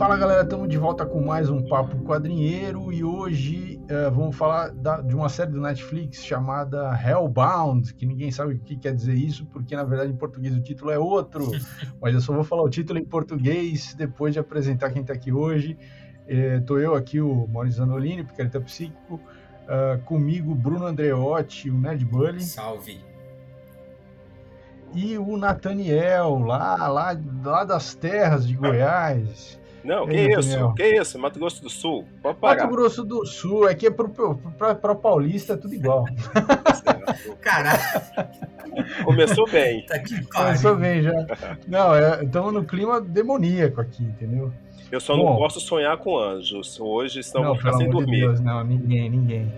Fala galera, estamos de volta com mais um Papo Quadrinheiro e hoje uh, vamos falar da, de uma série do Netflix chamada Hellbound, que ninguém sabe o que quer dizer isso, porque na verdade em português o título é outro, mas eu só vou falar o título em português depois de apresentar quem está aqui hoje. Estou eu aqui, o Maurício Zanolini, Picareta Psíquico, uh, comigo Bruno Andreotti, o Nerd Bully. Salve! E o Nathaniel, lá, lá, lá das terras de Goiás. Não, que Ei, isso? Que isso? Mato Grosso do Sul. Pode parar. Mato Grosso do Sul, aqui é para paulista é tudo igual. Caralho. Começou bem. Tá aqui, Começou bem já. Não, estamos é, no clima demoníaco aqui, entendeu? Eu só Bom, não posso sonhar com anjos. Hoje estamos sem dormir. De Deus, não, ninguém, ninguém.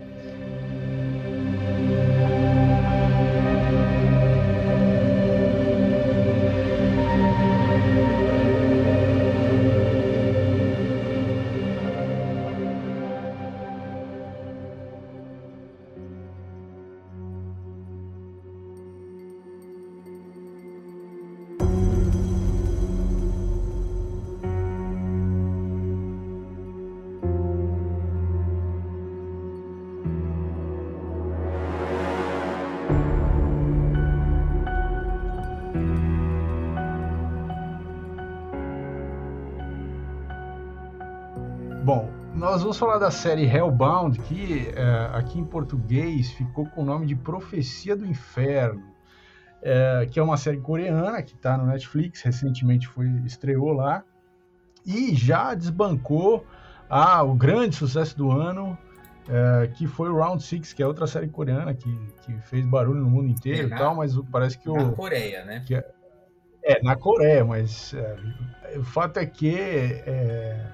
Vamos falar da série Hellbound, que é, aqui em português ficou com o nome de Profecia do Inferno, é, que é uma série coreana que está no Netflix, recentemente foi estreou lá e já desbancou ah, o grande sucesso do ano, é, que foi o Round Six, que é outra série coreana que, que fez barulho no mundo inteiro é, e tal, mas parece que o na Coreia, né? É, é, na Coreia, mas é, o fato é que é,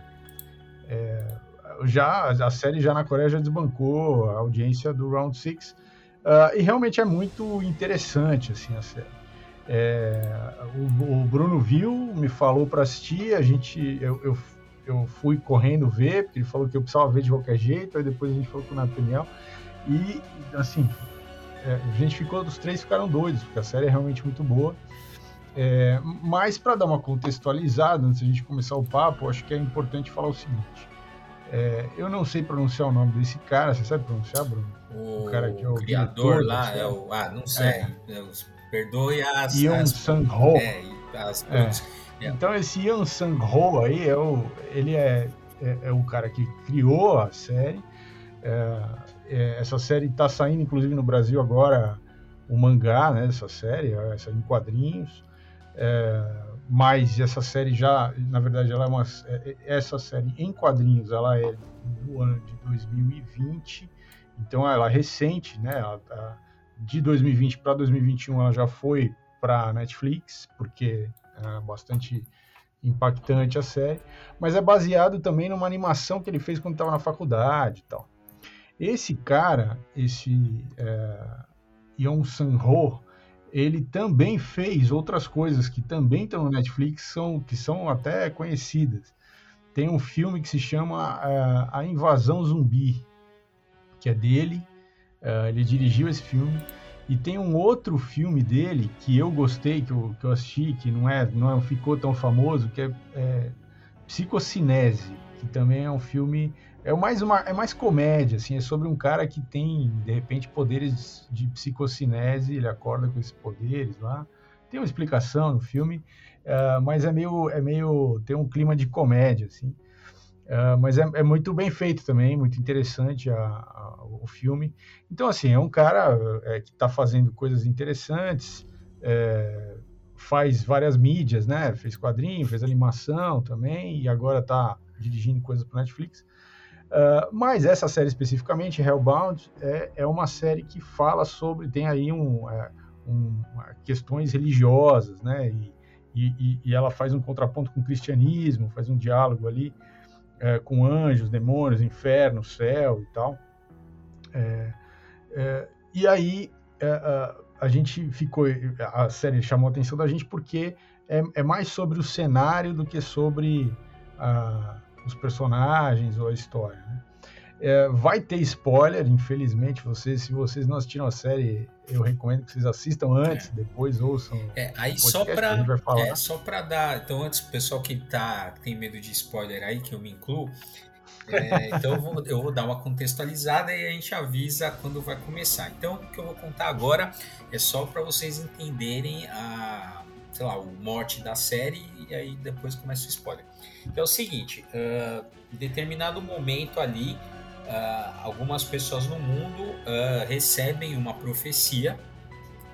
já a série já na Coreia já desbancou a audiência do Round Six uh, e realmente é muito interessante assim a série. É, o, o, Bruno viu, me falou para assistir, a gente eu, eu, eu, fui correndo ver porque ele falou que eu precisava ver de qualquer jeito, aí depois a gente falou com o Nathaniel e assim é, a gente ficou dos três ficaram doidos porque a série é realmente muito boa. É, mas para dar uma contextualizada antes de a gente começar o papo, acho que é importante falar o seguinte. É, eu não sei pronunciar o nome desse cara, você sabe pronunciar, Bruno? O, o cara que é o criador lá, é o, ah, não sei, é. perdoe as... Ian Sang-ho. É, as, é. Então esse Ian Sang-ho aí, é o, ele é, é, é, o cara que criou a série, é, é, essa série está saindo inclusive no Brasil agora, o mangá, né, dessa série, essa em quadrinhos, é, mas essa série já, na verdade, ela é uma é, é, essa série em quadrinhos, ela é do ano de 2020, então ela é recente, né? Ela tá, de 2020 para 2021 ela já foi para Netflix, porque é bastante impactante a série, mas é baseado também numa animação que ele fez quando estava na faculdade e tal. Esse cara, esse é, Yong Sang-ho, ele também fez outras coisas que também estão no Netflix, são, que são até conhecidas. Tem um filme que se chama uh, A Invasão Zumbi, que é dele. Uh, ele dirigiu esse filme. E tem um outro filme dele que eu gostei, que eu, que eu assisti, que não é, não ficou tão famoso, que é, é Psicocinese, que também é um filme é mais uma é mais comédia assim é sobre um cara que tem de repente poderes de psicocinese ele acorda com esses poderes lá. Tem uma explicação no filme uh, mas é meio é meio tem um clima de comédia assim. Uh, mas é, é, muito bem feito também muito interessante a, a, o filme. Então assim é um cara é, que está fazendo coisas interessantes é, faz várias mídias né? Fez quadrinho fez animação também e agora está dirigindo coisas para Netflix Uh, mas essa série especificamente, Hellbound, é, é uma série que fala sobre, tem aí um, é, um questões religiosas, né? E, e, e, ela faz um contraponto com o cristianismo, faz um diálogo ali é, com anjos, demônios, inferno, céu e tal. É, é, e aí é, a, gente ficou, a série chamou a atenção da gente porque é mais sobre o cenário do que sobre a os personagens ou a história. Né? É, vai ter spoiler, infelizmente. Vocês, se vocês não assistiram a série, eu recomendo que vocês assistam antes, é. depois ouçam. É, aí só para é, só para dar, então antes o pessoal que tá que tem medo de spoiler aí que eu me incluo, é, então eu vou, eu vou dar uma contextualizada e a gente avisa quando vai começar. Então o que eu vou contar agora é só para vocês entenderem a sei lá, o morte da série e aí depois começa o spoiler. Então é o seguinte, uh, em determinado momento ali, uh, algumas pessoas no mundo uh, recebem uma profecia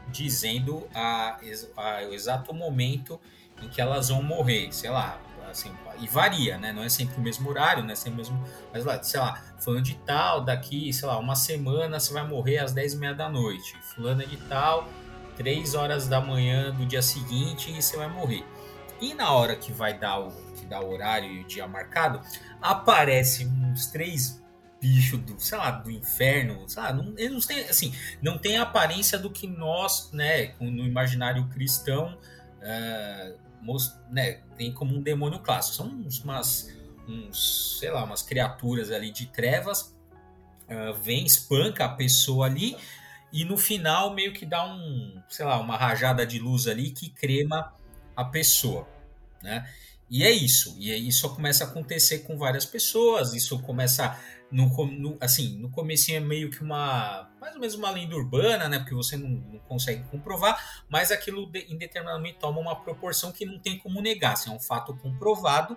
dizendo a, a, o exato momento em que elas vão morrer, sei lá, assim, e varia, né? Não é sempre o mesmo horário, não é sempre o mesmo, mas lá, sei lá, fulano de tal, daqui, sei lá, uma semana você vai morrer às 10 e meia da noite, fulano de tal, 3 horas da manhã do dia seguinte e você vai morrer. E na hora que vai dar o, que dá o horário e o dia marcado, aparece uns três bichos do, sei lá, do inferno, sei lá, não, eles não têm, assim, não tem a aparência do que nós, né, no imaginário cristão, uh, most, né, tem como um demônio clássico. São uns, umas, uns, sei lá, umas criaturas ali de trevas, uh, vem, espanca a pessoa ali, e no final meio que dá um, sei lá, uma rajada de luz ali que crema a pessoa, né? E é isso, e isso começa a acontecer com várias pessoas, isso começa no, no assim, no começo é meio que uma, mais ou menos uma lenda urbana, né, porque você não, não consegue comprovar, mas aquilo de, momento toma uma proporção que não tem como negar, assim, é um fato comprovado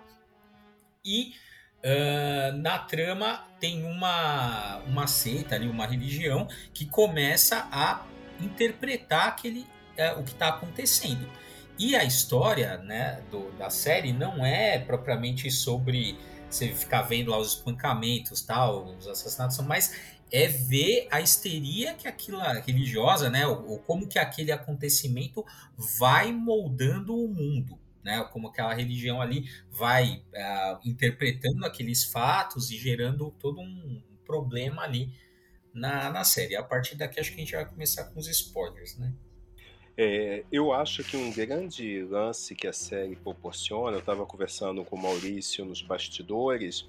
e Uh, na trama tem uma, uma seita ali, uma religião que começa a interpretar aquele, uh, o que está acontecendo. E a história né, do, da série não é propriamente sobre você ficar vendo lá os espancamentos, tal, os assassinatos, mas é ver a histeria que aquilo religiosa, né, ou, ou como que aquele acontecimento vai moldando o mundo né? Como aquela religião ali vai uh, interpretando aqueles fatos e gerando todo um problema ali na, na série. A partir daqui acho que a gente vai começar com os spoilers, né? É, eu acho que um grande lance que a série proporciona, eu estava conversando com o Maurício nos bastidores,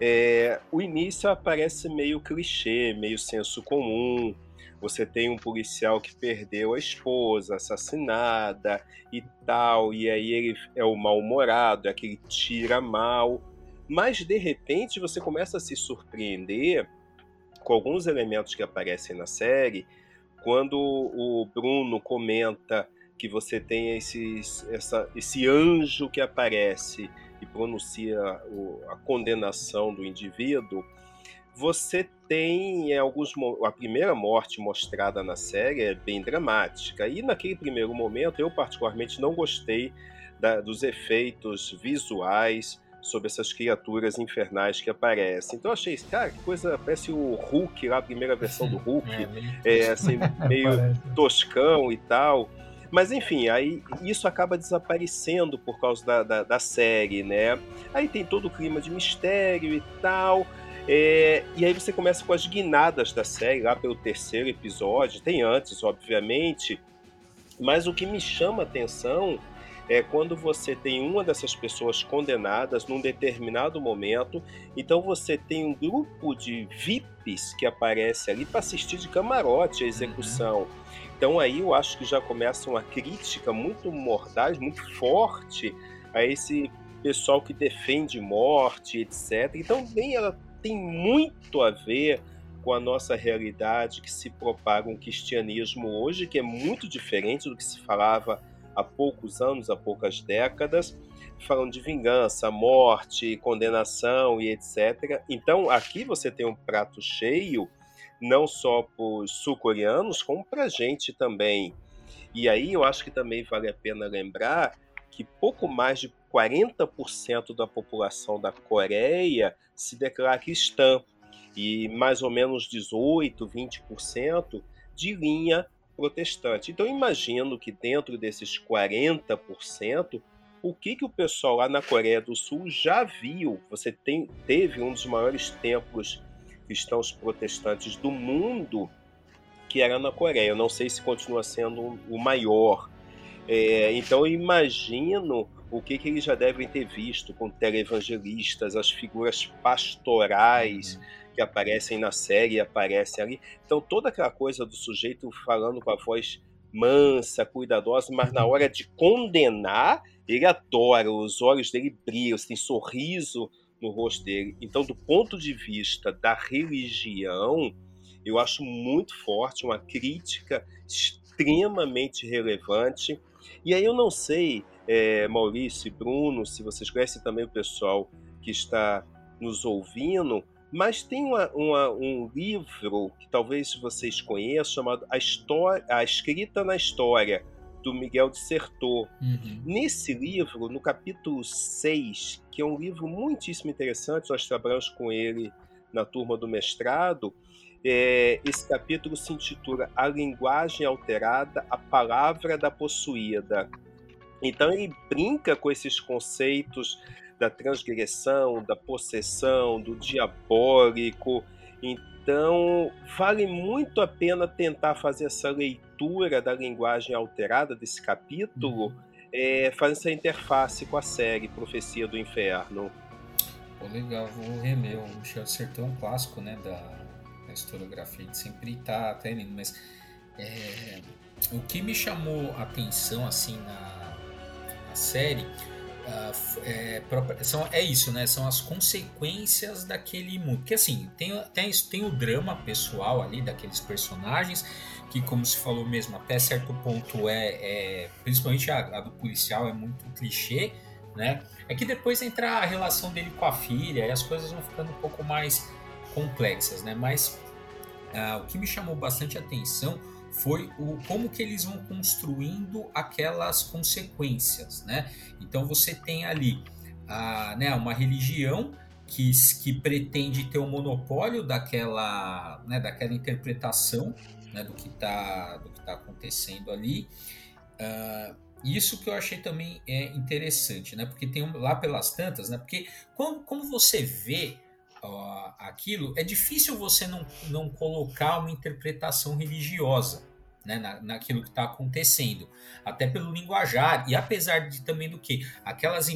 é, o início aparece meio clichê, meio senso comum, você tem um policial que perdeu a esposa, assassinada e tal, e aí ele é o mal-humorado, é aquele tira mal. Mas de repente você começa a se surpreender com alguns elementos que aparecem na série, quando o Bruno comenta que você tem esses, essa, esse anjo que aparece e pronuncia a condenação do indivíduo, você tem é, alguns a primeira morte mostrada na série é bem dramática. E naquele primeiro momento eu particularmente não gostei da, dos efeitos visuais sobre essas criaturas infernais que aparecem. Então eu achei, cara, que coisa, parece o Hulk lá, a primeira versão do Hulk, é, é assim, meio toscão e tal. Mas enfim, aí isso acaba desaparecendo por causa da, da, da série, né? Aí tem todo o clima de mistério e tal. É, e aí você começa com as guinadas da série, lá pelo terceiro episódio, tem antes, obviamente, mas o que me chama atenção é quando você tem uma dessas pessoas condenadas num determinado momento, então você tem um grupo de VIPs que aparece ali para assistir de camarote a execução. Uhum. Então aí eu acho que já começa uma crítica muito mordaz, muito forte a esse pessoal que defende morte, etc. Então bem ela tem muito a ver com a nossa realidade que se propaga um cristianismo hoje, que é muito diferente do que se falava há poucos anos, há poucas décadas, falando de vingança, morte, condenação e etc. Então, aqui você tem um prato cheio, não só para os sul-coreanos, como para a gente também. E aí eu acho que também vale a pena lembrar que pouco mais de 40% da população da Coreia se declara cristã e mais ou menos 18, 20% de linha protestante. Então imagino que dentro desses 40%, o que, que o pessoal lá na Coreia do Sul já viu? Você tem, teve um dos maiores templos cristãos protestantes do mundo, que era na Coreia. Eu não sei se continua sendo o maior. É, então imagino o que, que eles já devem ter visto com televangelistas, as figuras pastorais que aparecem na série aparecem ali. Então, toda aquela coisa do sujeito falando com a voz mansa, cuidadosa, mas na hora de condenar, ele adora, os olhos dele brilham, tem sorriso no rosto dele. Então, do ponto de vista da religião, eu acho muito forte, uma crítica extremamente relevante. E aí eu não sei, é, Maurício e Bruno, se vocês conhecem também o pessoal que está nos ouvindo, mas tem uma, uma, um livro que talvez vocês conheçam, chamado A, História, A Escrita na História, do Miguel de Sertor. Uhum. Nesse livro, no capítulo 6, que é um livro muitíssimo interessante, nós trabalhamos com ele na turma do mestrado, é, esse capítulo se intitula A Linguagem Alterada, a Palavra da Possuída. Então ele brinca com esses conceitos da transgressão, da possessão, do diabólico. Então, vale muito a pena tentar fazer essa leitura da linguagem alterada desse capítulo, é, fazer essa interface com a série Profecia do Inferno. Pô, legal, vou reler. O Michel Sertão é um clássico né, da, da historiografia, de sempre está até lindo, mas é, o que me chamou a atenção assim na, na série é, são, é isso, né? São as consequências daquele mundo. Porque assim, tem, tem, tem o drama pessoal ali daqueles personagens, que, como se falou mesmo, até certo ponto é. é principalmente a, a, do policial é muito clichê, né? É que depois entra a relação dele com a filha e as coisas vão ficando um pouco mais complexas, né? Mas uh, o que me chamou bastante atenção foi o como que eles vão construindo aquelas consequências, né? Então você tem ali a, né, uma religião que, que pretende ter o monopólio daquela, né, daquela interpretação né, do que está tá acontecendo ali. Uh, isso que eu achei também é interessante, né? Porque tem lá pelas tantas, né? Porque como, como você vê aquilo, é difícil você não, não colocar uma interpretação religiosa né, na, naquilo que está acontecendo, até pelo linguajar, e apesar de também do que aquelas,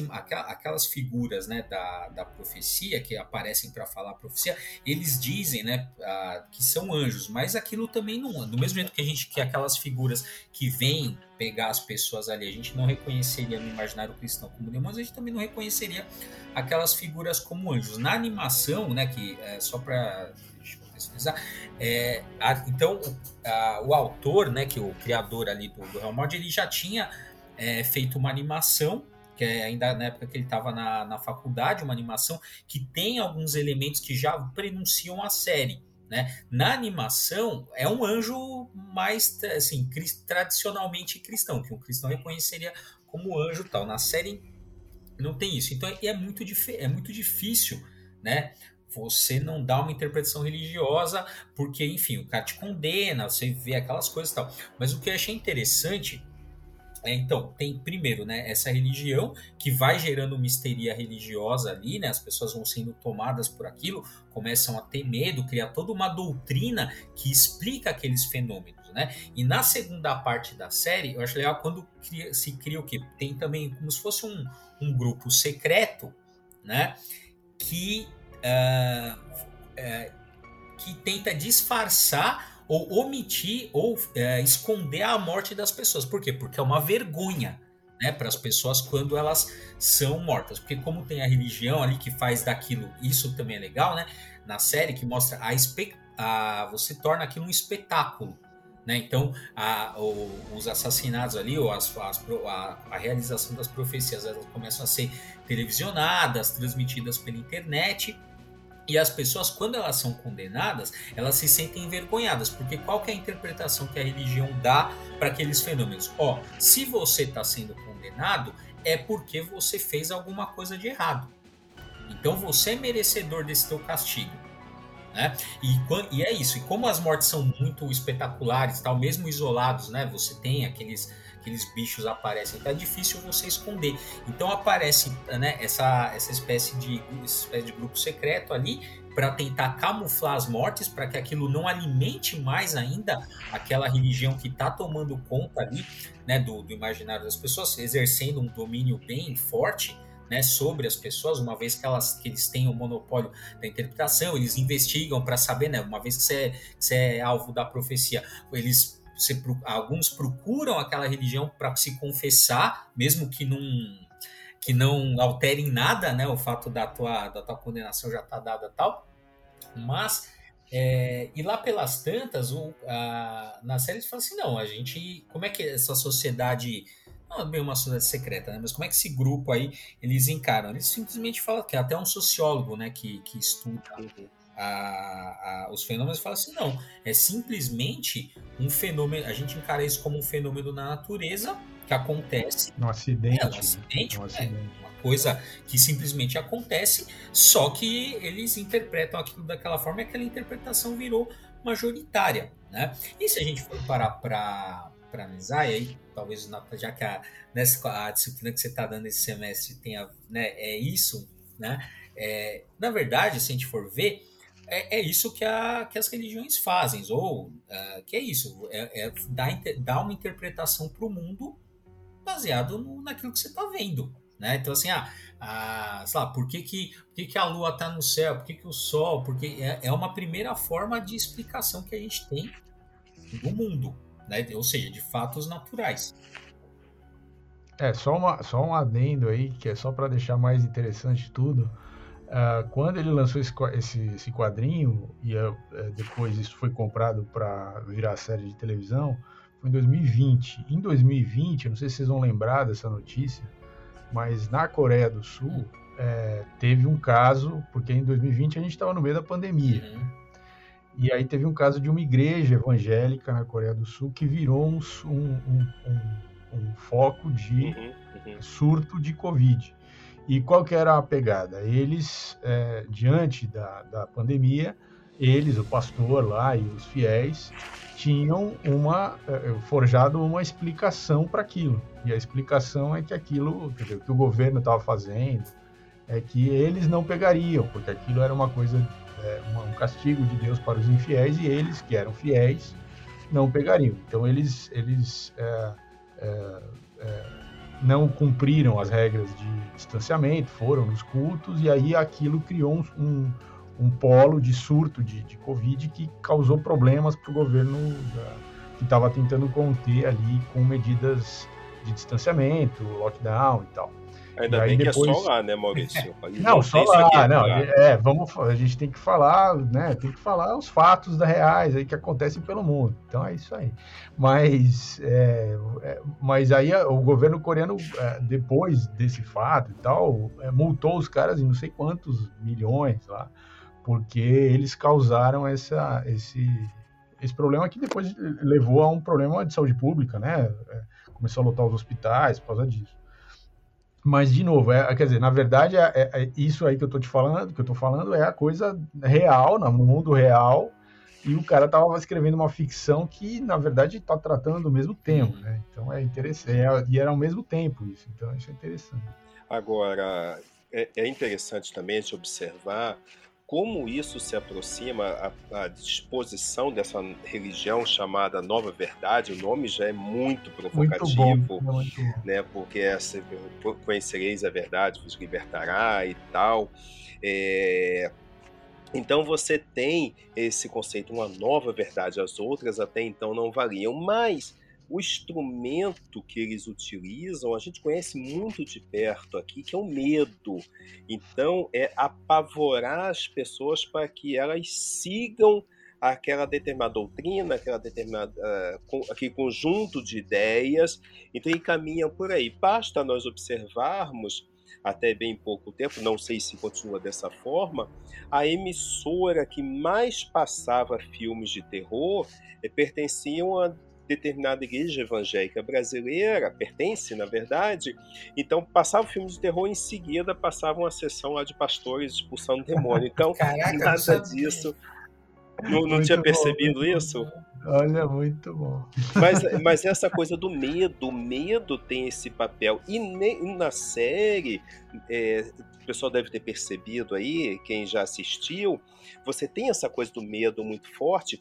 aquelas figuras né, da, da profecia que aparecem para falar a profecia, eles dizem né, que são anjos, mas aquilo também não do mesmo jeito que a gente que aquelas figuras que vêm pegar as pessoas ali, a gente não reconheceria no imaginário cristão como demônios, a gente também não reconheceria aquelas figuras como anjos. Na animação, né, que é só para É, a, então, a, o autor, né, que é o criador ali do, do Real Mod, ele já tinha é, feito uma animação que é ainda na época que ele estava na, na faculdade, uma animação que tem alguns elementos que já prenunciam a série. Né? Na animação, é um anjo mais assim, tradicionalmente cristão, que um cristão reconheceria como anjo tal. Na série não tem isso. Então é muito, é muito difícil né, você não dá uma interpretação religiosa, porque, enfim, o cara te condena, você vê aquelas coisas e tal. Mas o que eu achei interessante é, então, tem primeiro, né, essa religião que vai gerando uma histeria religiosa ali, né, as pessoas vão sendo tomadas por aquilo, começam a ter medo, criar toda uma doutrina que explica aqueles fenômenos, né? E na segunda parte da série, eu acho legal quando cria, se cria o quê? Tem também como se fosse um, um grupo secreto, né, que uh, uh, que tenta disfarçar ou omitir ou uh, esconder a morte das pessoas. Por quê? Porque é uma vergonha né, para as pessoas quando elas são mortas. Porque como tem a religião ali que faz daquilo, isso também é legal, né? Na série que mostra a, a você torna aquilo um espetáculo. Né? Então, a, o, os assassinatos ali, ou as, as, a, a, realização das profecias, elas começam a ser televisionadas, transmitidas pela internet, e as pessoas, quando elas são condenadas, elas se sentem envergonhadas, porque qual é a interpretação que a religião dá para aqueles fenômenos? Ó, se você está sendo condenado, é porque você fez alguma coisa de errado. Então você é merecedor desse teu castigo. Né? E, e é isso. E como as mortes são muito espetaculares, tal, mesmo isolados, né? Você tem aqueles aqueles bichos aparecem, é difícil você esconder. Então aparece né, essa, essa espécie de, espécie de grupo secreto ali para tentar camuflar as mortes, para que aquilo não alimente mais ainda aquela religião que está tomando conta ali né, do, do imaginário das pessoas, exercendo um domínio bem forte né, sobre as pessoas, uma vez que, elas, que eles têm o monopólio da interpretação, eles investigam para saber, né, uma vez que você, que você é alvo da profecia, eles alguns procuram aquela religião para se confessar, mesmo que não que não altere em nada, né, o fato da tua da tua condenação já tá dada tal, mas é, e lá pelas tantas, o, a, na série eles falam assim, não, a gente, como é que essa sociedade, não é bem uma sociedade secreta, né, mas como é que esse grupo aí, eles encaram? Eles simplesmente falam, que até um sociólogo, né, que, que estuda a, a, os fenômenos, fala assim, não, é simplesmente um fenômeno, a gente encara isso como um fenômeno na natureza que acontece. Um acidente. É, um acidente, um acidente. É, coisa que simplesmente acontece, só que eles interpretam aquilo daquela forma e aquela interpretação virou majoritária. Né? E se a gente for parar para analisar, e aí talvez já que a, nessa, a disciplina que você está dando esse semestre tenha, né, é isso, né? É, na verdade, se a gente for ver, é, é isso que, a, que as religiões fazem, ou uh, que é isso, é, é dar, dar uma interpretação para o mundo baseado no, naquilo que você está vendo. Né? Então, assim, ah, ah, sei lá, por que, que, por que, que a Lua está no céu? Por que, que o Sol? Porque é, é uma primeira forma de explicação que a gente tem do mundo, né? ou seja, de fatos naturais. É, só, uma, só um adendo aí, que é só para deixar mais interessante tudo. Uh, quando ele lançou esse, esse, esse quadrinho, e uh, depois isso foi comprado para virar série de televisão, foi em 2020. Em 2020, eu não sei se vocês vão lembrar dessa notícia, mas na Coreia do Sul é, teve um caso, porque em 2020 a gente estava no meio da pandemia. Uhum. E aí teve um caso de uma igreja evangélica na Coreia do Sul que virou um, um, um, um foco de uhum, uhum. surto de Covid. E qual que era a pegada? Eles, é, diante da, da pandemia, eles, o pastor lá e os fiéis, tinham uma é, forjado uma explicação para aquilo. E a explicação é que aquilo, dizer, que o governo estava fazendo, é que eles não pegariam, porque aquilo era uma coisa, é, um castigo de Deus para os infiéis e eles, que eram fiéis, não pegariam. Então eles, eles é, é, é, não cumpriram as regras de distanciamento, foram nos cultos e aí aquilo criou um, um, polo de surto de, de Covid que causou problemas para o governo da, que estava tentando conter ali com medidas de distanciamento, lockdown e tal. Ainda e bem depois... que é só lá, né, Maurício? não, só lá, não. É, vamos, a gente tem que falar, né? Tem que falar os fatos da reais aí que acontecem pelo mundo. Então é isso aí. Mas, é, é, mas aí o governo coreano, é, depois desse fato e tal, é, multou os caras em não sei quantos milhões lá, porque eles causaram essa, esse, esse problema que depois levou a um problema de saúde pública, né? Começou a lotar os hospitais por causa disso. Mas, de novo, é, quer dizer, na verdade, é, é, é isso aí que eu tô te falando, que eu tô falando é a coisa real, no mundo real, e o cara tava escrevendo uma ficção que, na verdade, está tratando do mesmo tema, né? Então é interessante, é, e era ao mesmo tempo isso, então isso é interessante. Agora, é, é interessante também de observar como isso se aproxima à, disposição dessa religião chamada Nova Verdade, o nome já é muito provocativo, muito bom, muito bom. né? Porque essa, conhecereis a verdade, vos libertará e tal. É, então você tem esse conceito, uma nova verdade, as outras até então não valiam, mas o instrumento que eles utilizam, a gente conhece muito de perto aqui, que é o medo. Então, é apavorar as pessoas para que elas sigam aquela determinada doutrina, aquela determinada, uh, aquele conjunto de ideias, então encaminham por aí. Basta nós observarmos, até bem pouco tempo, não sei se continua dessa forma, a emissora que mais passava filmes de terror eh, pertenciam a determinada igreja evangélica brasileira, pertence, na verdade, então passava o filme de terror em seguida passava uma sessão lá de pastores expulsando demônio. Então, Caraca, nada disso. Não, não tinha percebido bom, isso? Olha, muito bom. Mas, mas essa coisa do medo, o medo tem esse papel. E ne, na série, é, o pessoal deve ter percebido aí, quem já assistiu, você tem essa coisa do medo muito forte,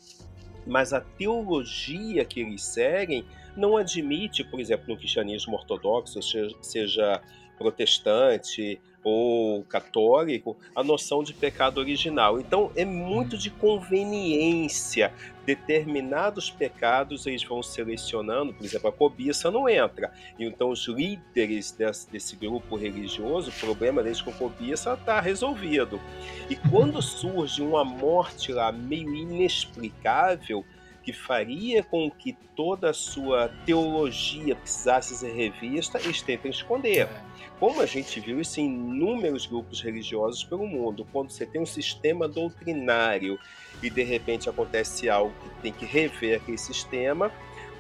mas a teologia que eles seguem não admite, por exemplo, no cristianismo ortodoxo, seja protestante ou católico a noção de pecado original. Então é muito de conveniência. Determinados pecados eles vão selecionando, por exemplo, a cobiça não entra. Então os líderes desse, desse grupo religioso, o problema deles com cobiça está resolvido. E quando surge uma morte lá meio inexplicável, que faria com que toda a sua teologia precisasse ser revista, eles tentam esconder. É. Como a gente viu isso em inúmeros grupos religiosos pelo mundo, quando você tem um sistema doutrinário e de repente acontece algo que tem que rever aquele sistema,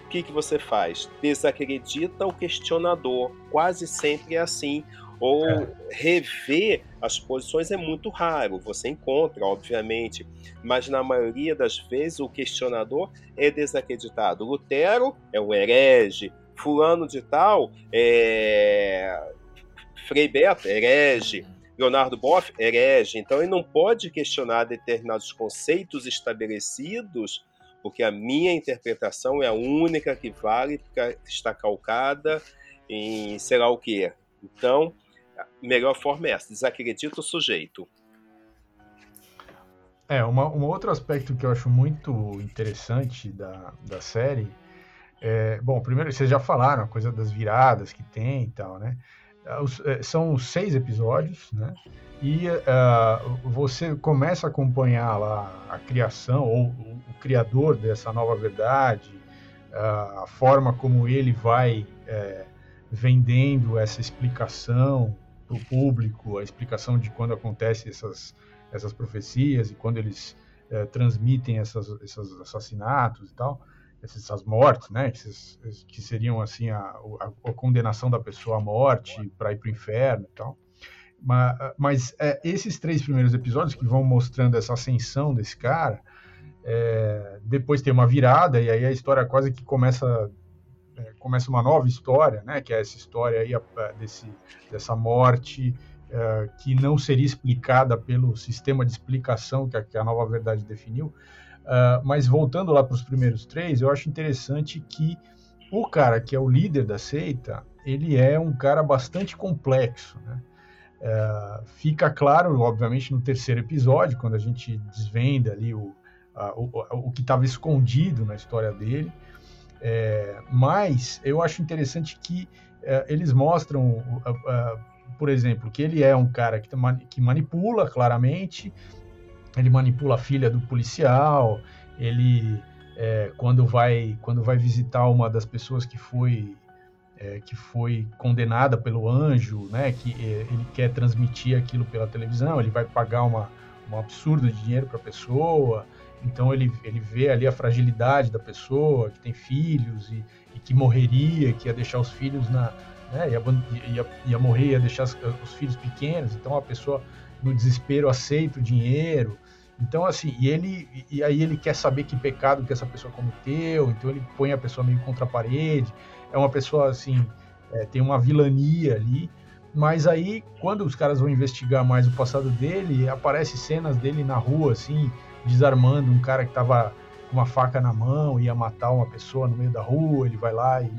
o que, que você faz? Desacredita o questionador. Quase sempre é assim. Ou é. rever as posições é muito raro. Você encontra, obviamente, mas na maioria das vezes o questionador é desacreditado. Lutero é um herege, fulano de tal é Frei Beto, herege. Leonardo Boff, herege. Então ele não pode questionar determinados conceitos estabelecidos, porque a minha interpretação é a única que vale, porque está calcada em sei lá o que. Então, a melhor forma é essa: desacredita o sujeito. É, uma, um outro aspecto que eu acho muito interessante da, da série é, bom, primeiro, vocês já falaram a coisa das viradas que tem e tal, né? É, são seis episódios, né? E uh, você começa a acompanhar lá a criação ou o, criador dessa nova verdade, uh, a forma como ele vai uh, vendendo essa explicação para o público, a explicação de quando acontecem essas, essas profecias e quando eles é, transmitem essas, esses assassinatos e tal essas mortes, né, que, que seriam assim a, a, a, condenação da pessoa à morte para ir para o inferno e tal. Mas, mas é, esses três primeiros episódios que vão mostrando essa ascensão desse cara, é, depois tem uma virada e aí a história quase que começa é, começa uma nova história, né, que é essa história aí desse, dessa morte é, que não seria explicada pelo sistema de explicação que a, que a nova verdade definiu, Uh, mas voltando lá para os primeiros três, eu acho interessante que o cara que é o líder da seita, ele é um cara bastante complexo, né? Uh, fica claro, obviamente, no terceiro episódio, quando a gente desvenda ali o, o, o, que estava escondido na história dele. É, mas eu acho interessante que é, eles mostram, por exemplo, que ele é um cara que, que manipula claramente, ele manipula a filha do policial, ele é, quando vai quando vai visitar uma das pessoas que foi é, que foi condenada pelo anjo, né, que é, ele quer transmitir aquilo pela televisão, ele vai pagar uma, um absurdo de dinheiro para a pessoa, então ele, ele vê ali a fragilidade da pessoa, que tem filhos e, e que morreria, que ia deixar os filhos na, né, ia, ia, ia morrer, ia deixar os, os filhos pequenos, então a pessoa no desespero aceita o dinheiro. Então, assim, e ele e aí ele quer saber que pecado que essa pessoa cometeu, então ele põe a pessoa meio contra a parede. É uma pessoa assim, é, tem uma vilania ali. Mas aí, quando os caras vão investigar mais o passado dele, aparece cenas dele na rua, assim, desarmando um cara que tava com uma faca na mão, ia matar uma pessoa no meio da rua, ele vai lá e,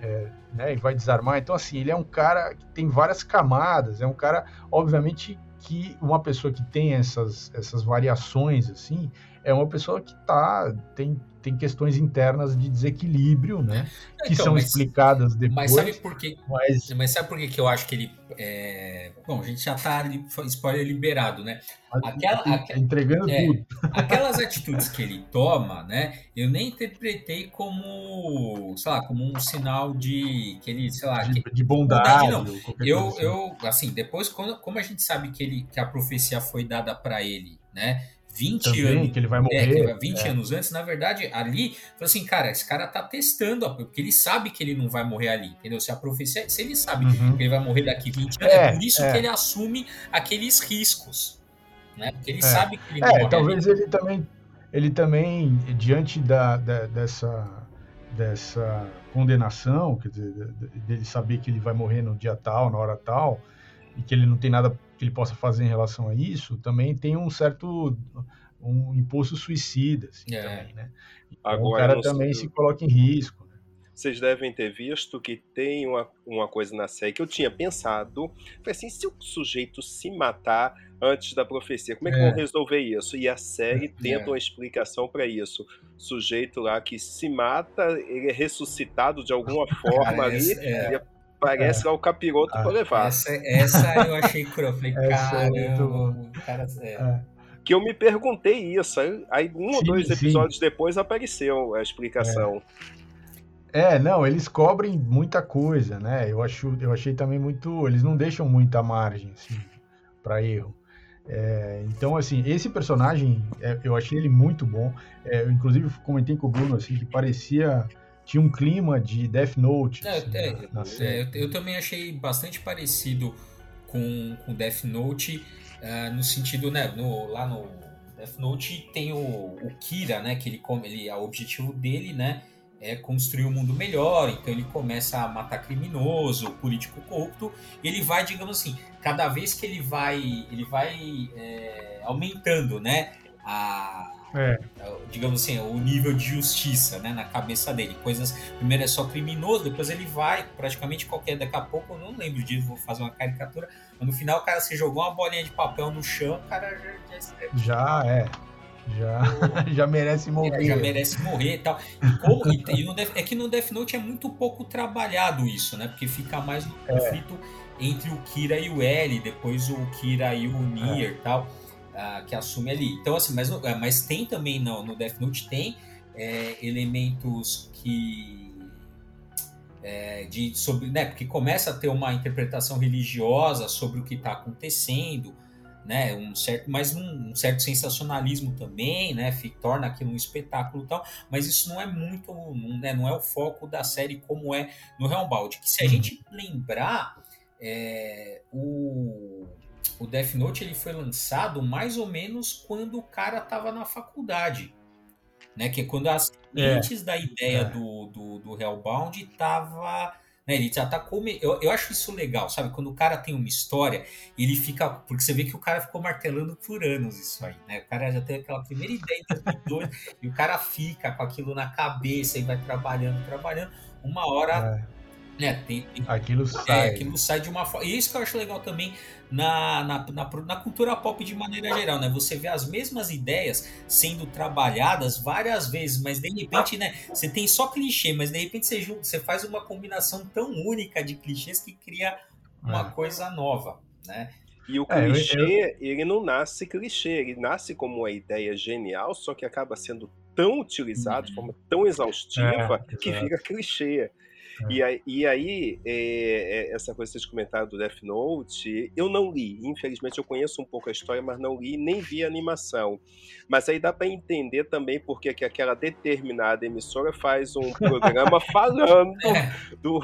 é, né, e vai desarmar. Então, assim, ele é um cara que tem várias camadas, é um cara, obviamente, que uma pessoa que tem essas, essas variações assim é uma pessoa que tá tem, tem questões internas de desequilíbrio, né? Que então, são mas, explicadas depois. Mas sabe por que? Mas, mas sabe por que, que eu acho que ele é... bom? A gente já tá spoiler liberado, né? Aquela, entregando é, tudo. Aquelas atitudes que ele toma, né? Eu nem interpretei como, sei lá, como um sinal de que ele, sei lá, de, que, de bondade. não. Eu, assim. eu, assim, depois quando, como a gente sabe que ele que a profecia foi dada para ele, né? 20 Também, anos. que ele vai morrer. É, 20 é. anos antes, na verdade, ali, falou assim, cara, esse cara tá testando, porque ele sabe que ele não vai morrer ali, entendeu? Se a profecia, se ele sabe uhum. que ele vai morrer daqui 20 anos, é, é por isso é. que ele assume aqueles riscos, né? Porque ele é. sabe que ele É, talvez ali. ele também, ele também, diante da, da, dessa, dessa condenação, quer dizer, dele saber que ele vai morrer no dia tal, na hora tal, e que ele não tem nada que ele possa fazer em relação a isso, também tem um certo um impulso suicida, assim, é. também, né? Então, Agora, o cara também se coloca em risco. Né? vocês devem ter visto que tem uma, uma coisa na série que eu tinha pensado. Foi assim, se o sujeito se matar antes da profecia, como é que é. vão resolver isso? E a série é. tenta uma explicação para isso. O sujeito lá que se mata, ele é ressuscitado de alguma forma ali. É. Parece é. lá o capiroto ah, pra levar. Essa, essa eu achei cru. Falei, é caramba, cara, é. é. Que eu me perguntei isso. Aí, um sim, ou dois episódios sim. depois apareceu a explicação. É. é. não, eles cobrem muita coisa, né? Eu, acho, eu achei também muito. Eles não deixam muita margem, assim, pra erro. É, então, assim, esse personagem, é, eu achei ele muito bom. É, eu, inclusive, comentei com o Bruno, assim, que parecia tinha um clima de Death Note. É, assim, é, na, é, eu também achei bastante parecido com, com Death Note, uh, no sentido, né, no, lá no Death Note tem o, o Kira, né, que ele, ele, o objetivo dele, né, é construir um mundo melhor, então ele começa a matar criminoso, político corrupto, e ele vai, digamos assim, cada vez que ele vai, ele vai é, aumentando, né, a, é. digamos assim, o nível de justiça né, na cabeça dele. Coisas, primeiro é só criminoso, depois ele vai, praticamente qualquer. Daqui a pouco, eu não lembro disso, vou fazer uma caricatura. Mas no final o cara se jogou uma bolinha de papel no chão, o cara já, já, já é. Já, já merece morrer. É, já merece morrer e tal. E como, e, no é que no Death Note é muito pouco trabalhado isso, né? Porque fica mais no é. conflito é. entre o Kira e o L, depois o Kira e o Nier e é. tal que assume ali. Então, assim, mas, é, mas tem também no, no Death Note tem é, elementos que. É, de, sobre, né, porque começa a ter uma interpretação religiosa sobre o que está acontecendo, né, um certo, mas um, um, certo sensacionalismo também, né, torna aquilo um espetáculo e tal, mas isso não é muito, não, né, não é o foco da série como é no Hellbound, que se a uhum. gente lembrar, é, o o Death Note ele foi lançado mais ou menos quando o cara estava na faculdade. Né, que é quando as é. antes da ideia é. do, do, do Hellbound tava. Né, ele já tá come... eu, eu acho isso legal, sabe? Quando o cara tem uma história, ele fica. Porque você vê que o cara ficou martelando por anos isso aí, né? O cara já teve aquela primeira ideia em 2002 e o cara fica com aquilo na cabeça e vai trabalhando, trabalhando. Uma hora. É tem, tem, aquilo sai. É, aquilo sai de uma forma. E isso que eu acho legal também na, na, na, na, cultura pop de maneira geral, né? Você vê as mesmas ideias sendo trabalhadas várias vezes, mas de repente, né? Você tem só clichê, mas de repente você, junta, você faz uma combinação tão única de clichês que cria uma é. coisa nova, né? E o clichê, é, eu... ele não nasce clichê, ele nasce como uma ideia genial, só que acaba sendo tão utilizado uhum. de forma tão exaustiva é, que fica clichê. E, aí, e aí é, é, essa coisa que vocês comentaram do Death Note, eu não li. Infelizmente, eu conheço um pouco a história, mas não li nem vi a animação. Mas aí dá para entender também porque que aquela determinada emissora faz um programa falando é. do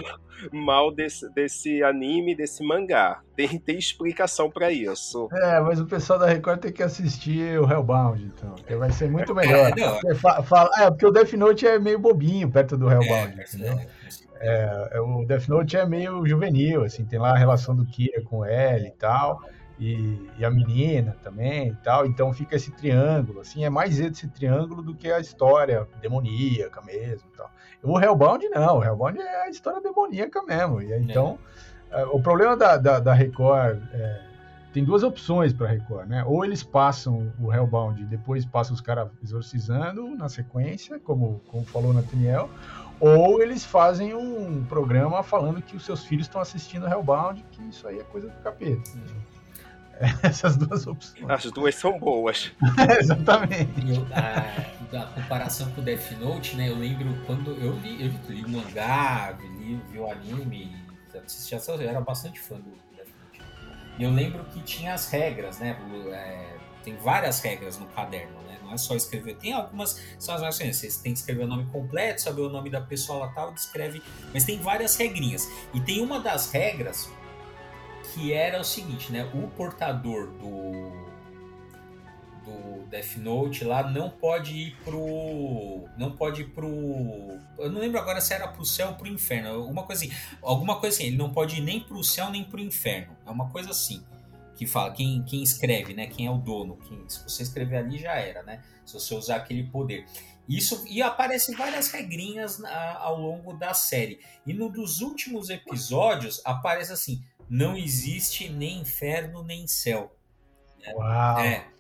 mal desse, desse anime, desse mangá. Tem, tem explicação para isso. É, mas o pessoal da Record tem que assistir o Hellbound, então. Que vai ser muito melhor. É, fala, é, porque o Death Note é meio bobinho perto do Hellbound, é, entendeu? É, é, o Death Note é meio juvenil, assim, tem lá a relação do Kira com ele e tal, e, e, a menina também e tal, então fica esse triângulo, assim, é mais esse triângulo do que a história demoníaca mesmo e tal. O Hellbound não, o Hellbound é a história demoníaca mesmo, e então é. é o problema da, da, da Record é, tem duas opções para Record, né? Ou eles passam o Hellbound e depois passam os caras exorcizando na sequência, como, como falou Nathaniel, ou eles fazem um programa falando que os seus filhos estão assistindo Hellbound, que isso aí é coisa do capeta. Essas duas opções. As duas são boas. Exatamente. Eu, a, a, comparação com o Death Note, né? Eu lembro quando eu li, eu li o mangá, li, vi o anime, assistia, eu era bastante fã do Death Note. E eu lembro que tinha as regras, né? É, tem várias regras no caderno, né? Não é só escrever. Tem algumas são as ações. Você tem que escrever o nome completo, saber o nome da pessoa lá tal, descreve. Mas tem várias regrinhas. E tem uma das regras que era o seguinte, né? O portador do do Death Note lá não pode ir pro não pode ir pro eu não lembro agora se era pro céu ou pro inferno alguma coisa assim alguma coisa assim ele não pode ir nem pro céu nem pro inferno é uma coisa assim que fala quem, quem escreve, né? Quem é o dono. Quem, se você escrever ali já era, né? Se você usar aquele poder. Isso e aparecem várias regrinhas na, ao longo da série. E no dos últimos episódios aparece assim: não existe nem inferno nem céu. Uau! É.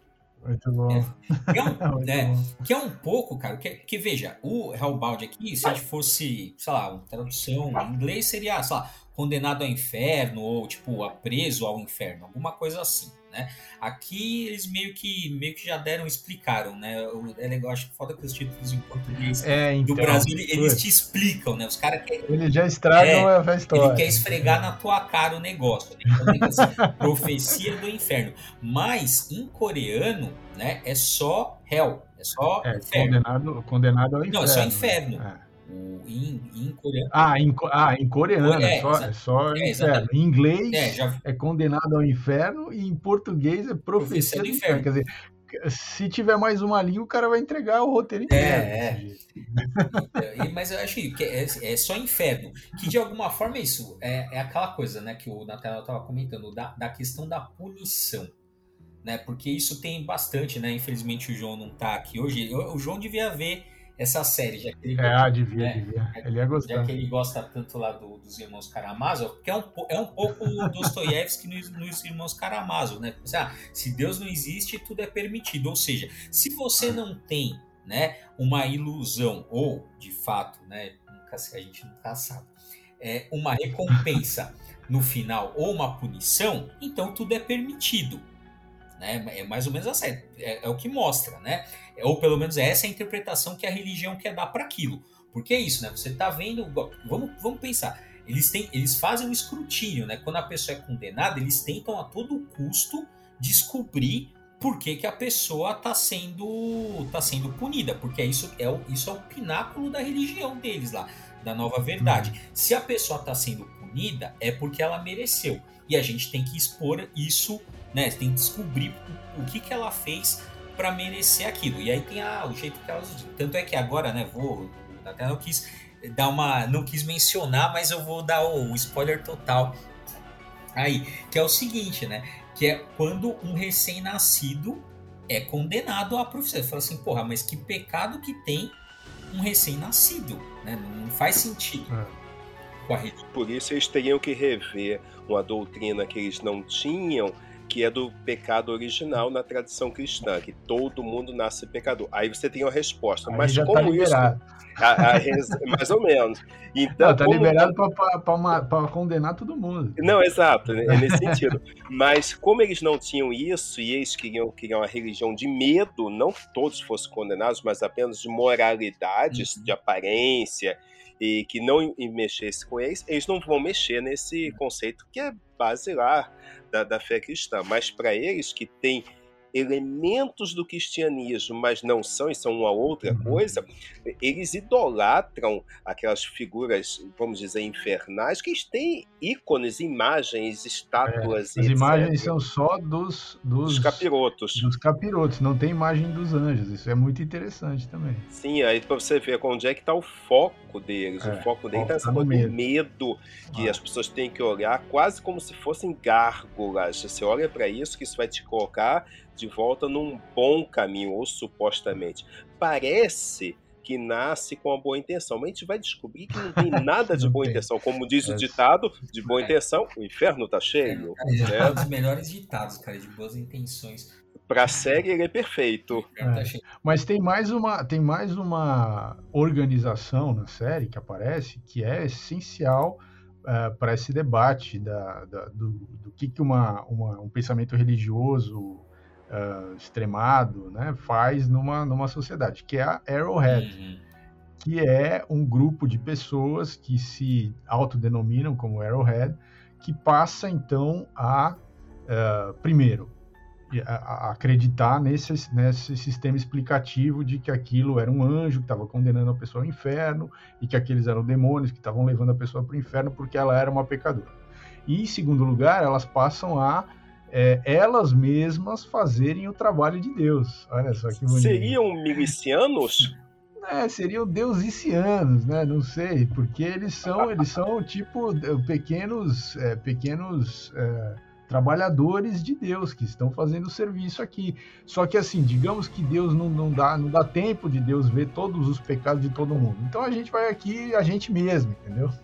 Muito bom. É, que, é um, né, que é um pouco, cara, que, que veja, o Hellbound aqui, se a gente fosse, sei lá, uma tradução em inglês seria, sei lá, condenado ao inferno ou tipo preso ao inferno, alguma coisa assim né? Aqui eles meio que meio que já deram, explicaram, né? É legal, acho que foda que os títulos em português é, então, do Brasil eles te explicam, né? Os caras querem. Eles já estragam é, a história. Ele quer esfregar na tua cara o negócio. Né? Então, assim, profecia do inferno. Mas em coreano, né? É só hell. É só é, condenado, condenado ao inferno. Não, é só inferno. Né? O, em, em coreano. Ah, em, ah, em coreano, é, é só, é só é, inferno. Em inglês é, já... é, condenado ao inferno e em português é profecia, do inferno. inferno. Quer dizer, se tiver mais uma língua, o cara vai entregar o roteiro inteiro. É, é. Mas eu acho que é, é, só inferno. Que de alguma forma é isso. É, é aquela coisa né, que o Natal estava comentando, da, da questão da punição. Né, porque isso tem bastante, né? Infelizmente o João não está aqui hoje. O João devia ver essa série, já que ele, é, devia, né, devia. Ele ia gostar. Já que ele gosta tanto lá do, dos Irmãos Karamazov, que é um, é um pouco Dostoiévski nos, nos Irmãos Karamazov, né? Ah, se Deus não existe, tudo é permitido. Ou seja, se você não tem né, uma ilusão, ou de fato, né, nunca, a gente nunca sabe, é, uma recompensa no final ou uma punição, então tudo é permitido. Né? É mais ou menos assim, é, é o que mostra, né? Ou pelo menos essa é a interpretação que a religião quer dar para aquilo. Porque é isso, né? Você está vendo. Vamos, vamos pensar. Eles, têm, eles fazem um escrutínio, né? Quando a pessoa é condenada, eles tentam a todo custo descobrir por que, que a pessoa está sendo, tá sendo punida. Porque isso é, o, isso é o pináculo da religião deles lá, da nova verdade. Uhum. Se a pessoa está sendo punida, é porque ela mereceu. E a gente tem que expor isso, né? Tem que descobrir o, que, que ela fez para merecer aquilo. E aí tem a, o jeito que elas. Tanto é que agora, né, vou. Até não quis dar uma. Não quis mencionar, mas eu vou dar o, o spoiler total aí. Que é o seguinte, né? Que é quando um recém-nascido é condenado à profissão. Você fala assim, porra, mas que pecado que tem um recém-nascido, né? Não faz sentido. É. Por isso eles teriam que rever uma doutrina que eles não tinham que é do pecado original na tradição cristã, que todo mundo nasce pecador. Aí você tem a resposta. Aí mas tá como tá isso? A, a, mais ou menos. Então, não, tá como... liberado para condenar todo mundo. Não, exato, é nesse sentido. Mas como eles não tinham isso e eles queriam criar uma religião de medo, não que todos fossem condenados, mas apenas de moralidades, uhum. de aparência, e que não mexesse com eles, eles não vão mexer nesse conceito que é basilar da, da fé cristã, mas para eles que têm elementos do cristianismo, mas não são e são uma outra coisa, eles idolatram aquelas figuras, vamos dizer, infernais, que eles têm ícones, imagens, estátuas. É, as imagens são só dos, dos, dos, capirotos. Dos capirotos, não tem imagem dos anjos. Isso é muito interessante também. Sim, aí para você ver onde é que está o foco deles. É, o foco deles está no medo, medo que ah. as pessoas têm que olhar quase como se fossem gárgulas. Você olha para isso, que isso vai te colocar de volta num bom caminho, ou supostamente. Parece que nasce com a boa intenção, mas a gente vai descobrir que não tem nada de boa intenção. Como diz o é. ditado, de boa é. intenção, o inferno tá cheio. É, é, né? um dos melhores ditados, cara, de boas intenções. Pra série ele é perfeito. É. Tá mas tem mais uma tem mais uma organização na série que aparece que é essencial uh, para esse debate da, da do, do, que, que uma, uma, um pensamento religioso uh, extremado né, faz numa, numa sociedade, que é a Arrowhead, uhum. que é um grupo de pessoas que se autodenominam como Arrowhead, que passa então a, uh, primeiro, a, a acreditar nesse, nesse sistema explicativo de que aquilo era um anjo que estava condenando a pessoa ao inferno e que aqueles eram demônios que estavam levando a pessoa para o inferno porque ela era uma pecadora. E, em segundo lugar, elas passam a é, elas mesmas fazerem o trabalho de Deus. Olha só que bonito. Seriam milicianos? É, seriam deusicianos, né? Não sei, porque eles são, eles são tipo pequenos, é, pequenos é, trabalhadores de Deus que estão fazendo o serviço aqui. Só que assim, digamos que Deus não, não, dá, não dá tempo de Deus ver todos os pecados de todo mundo. Então a gente vai aqui a gente mesmo, entendeu?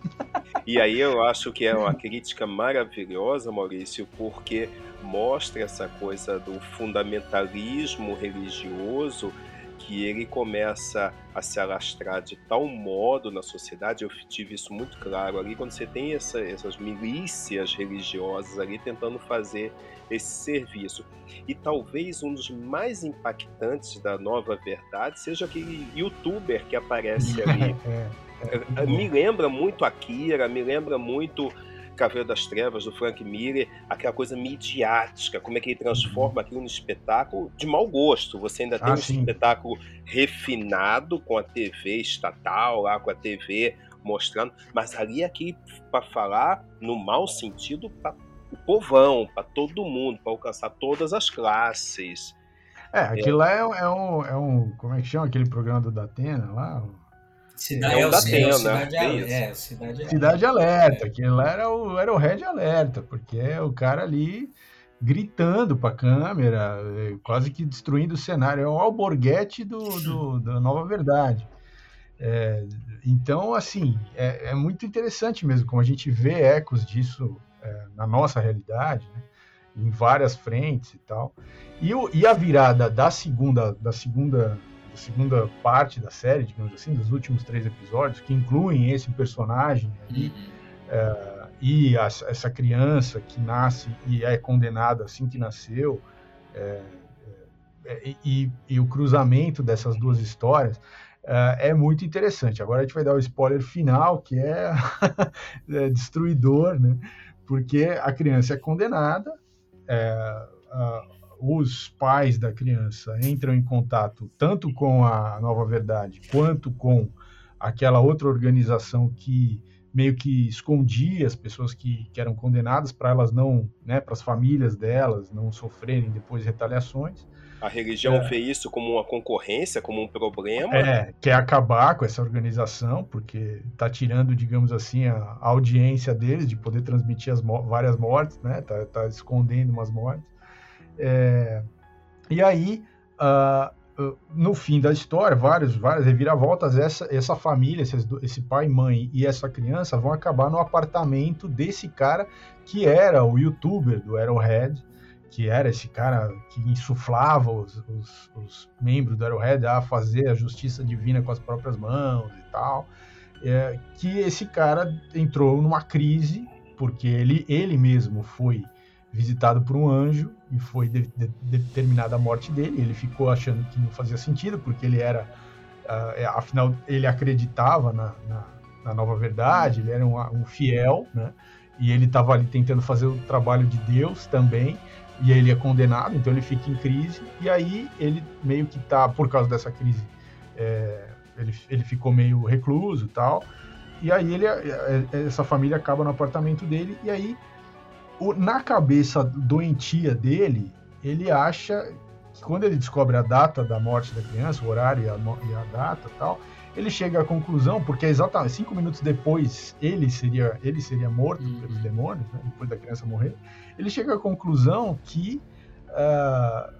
E aí eu acho que é uma crítica maravilhosa, Maurício, porque mostra essa coisa do fundamentalismo religioso que ele começa a se alastrar de tal modo na sociedade, eu tive isso muito claro ali, quando você tem essa, essas milícias religiosas ali tentando fazer esse serviço. E talvez um dos mais impactantes da nova verdade seja aquele youtuber que aparece ali. É, é, é, me lembra muito a Kira, me lembra muito Cavaleiro das Trevas, do Frank Miller, aquela coisa midiática, como é que ele transforma aquilo num espetáculo de mau gosto. Você ainda tem ah, um sim. espetáculo refinado com a TV estatal, lá com a TV mostrando, mas ali é aqui para falar no mau sentido para o povão, para todo mundo, para alcançar todas as classes. É, aquilo lá é, é, um, é um. Como é que chama aquele programa do Datena lá? Cidade, é, o da Pena, cidade, é, é, cidade, cidade Alerta, que lá era o, era o Red Alerta, porque é o cara ali gritando para a câmera, é, quase que destruindo o cenário. É o alborguete do, do, da Nova Verdade. É, então, assim, é, é, muito interessante mesmo como a gente vê ecos disso é, na nossa realidade, né? em várias frentes e tal. E, o, e a virada da segunda, da segunda da segunda parte da série, digamos assim, dos últimos três episódios, que incluem esse personagem ali, é, e a, essa criança que nasce e é condenada assim que nasceu, é, é, e, e, o cruzamento dessas duas histórias é, muito interessante. Agora a gente vai dar o spoiler final, que é, é destruidor, né? Porque a criança é condenada, os pais da criança entram em contato tanto com a Nova Verdade quanto com aquela outra organização que meio que escondia as pessoas que, que eram condenadas para elas não, né, para as famílias delas não sofrerem depois retaliações. A religião é, vê isso como uma concorrência, como um problema. É, quer acabar com essa organização, porque está tirando, digamos assim, a, audiência deles de poder transmitir as várias mortes, né? Tá, tá escondendo umas mortes. É, e aí, uh, no fim da história, vários, várias reviravoltas, essa, essa família, esse, esse pai, mãe e essa criança vão acabar no apartamento desse cara que era o youtuber do Arrowhead, que era esse cara que insuflava os, os, os, membros do Arrowhead a fazer a justiça divina com as próprias mãos e tal. É, que esse cara entrou numa crise, porque ele, ele mesmo foi visitado por um anjo e foi de, de, determinada a morte dele. Ele ficou achando que não fazia sentido, porque ele era, uh, afinal, ele acreditava na, na, na, nova verdade, ele era um, um fiel, né? E ele estava ali tentando fazer o trabalho de Deus também, e ele é condenado, então ele fica em crise, e aí ele meio que tá, por causa dessa crise, é, ele, ele ficou meio recluso e tal, e aí ele, é, é, essa família acaba no apartamento dele, e aí o, na cabeça doentia dele, ele acha que quando ele descobre a data da morte da criança, o horário e a, e a data tal, ele chega à conclusão, porque exatamente cinco minutos depois ele seria, ele seria morto uhum. pelos demônios, né, depois da criança morrer, ele chega à conclusão que uh,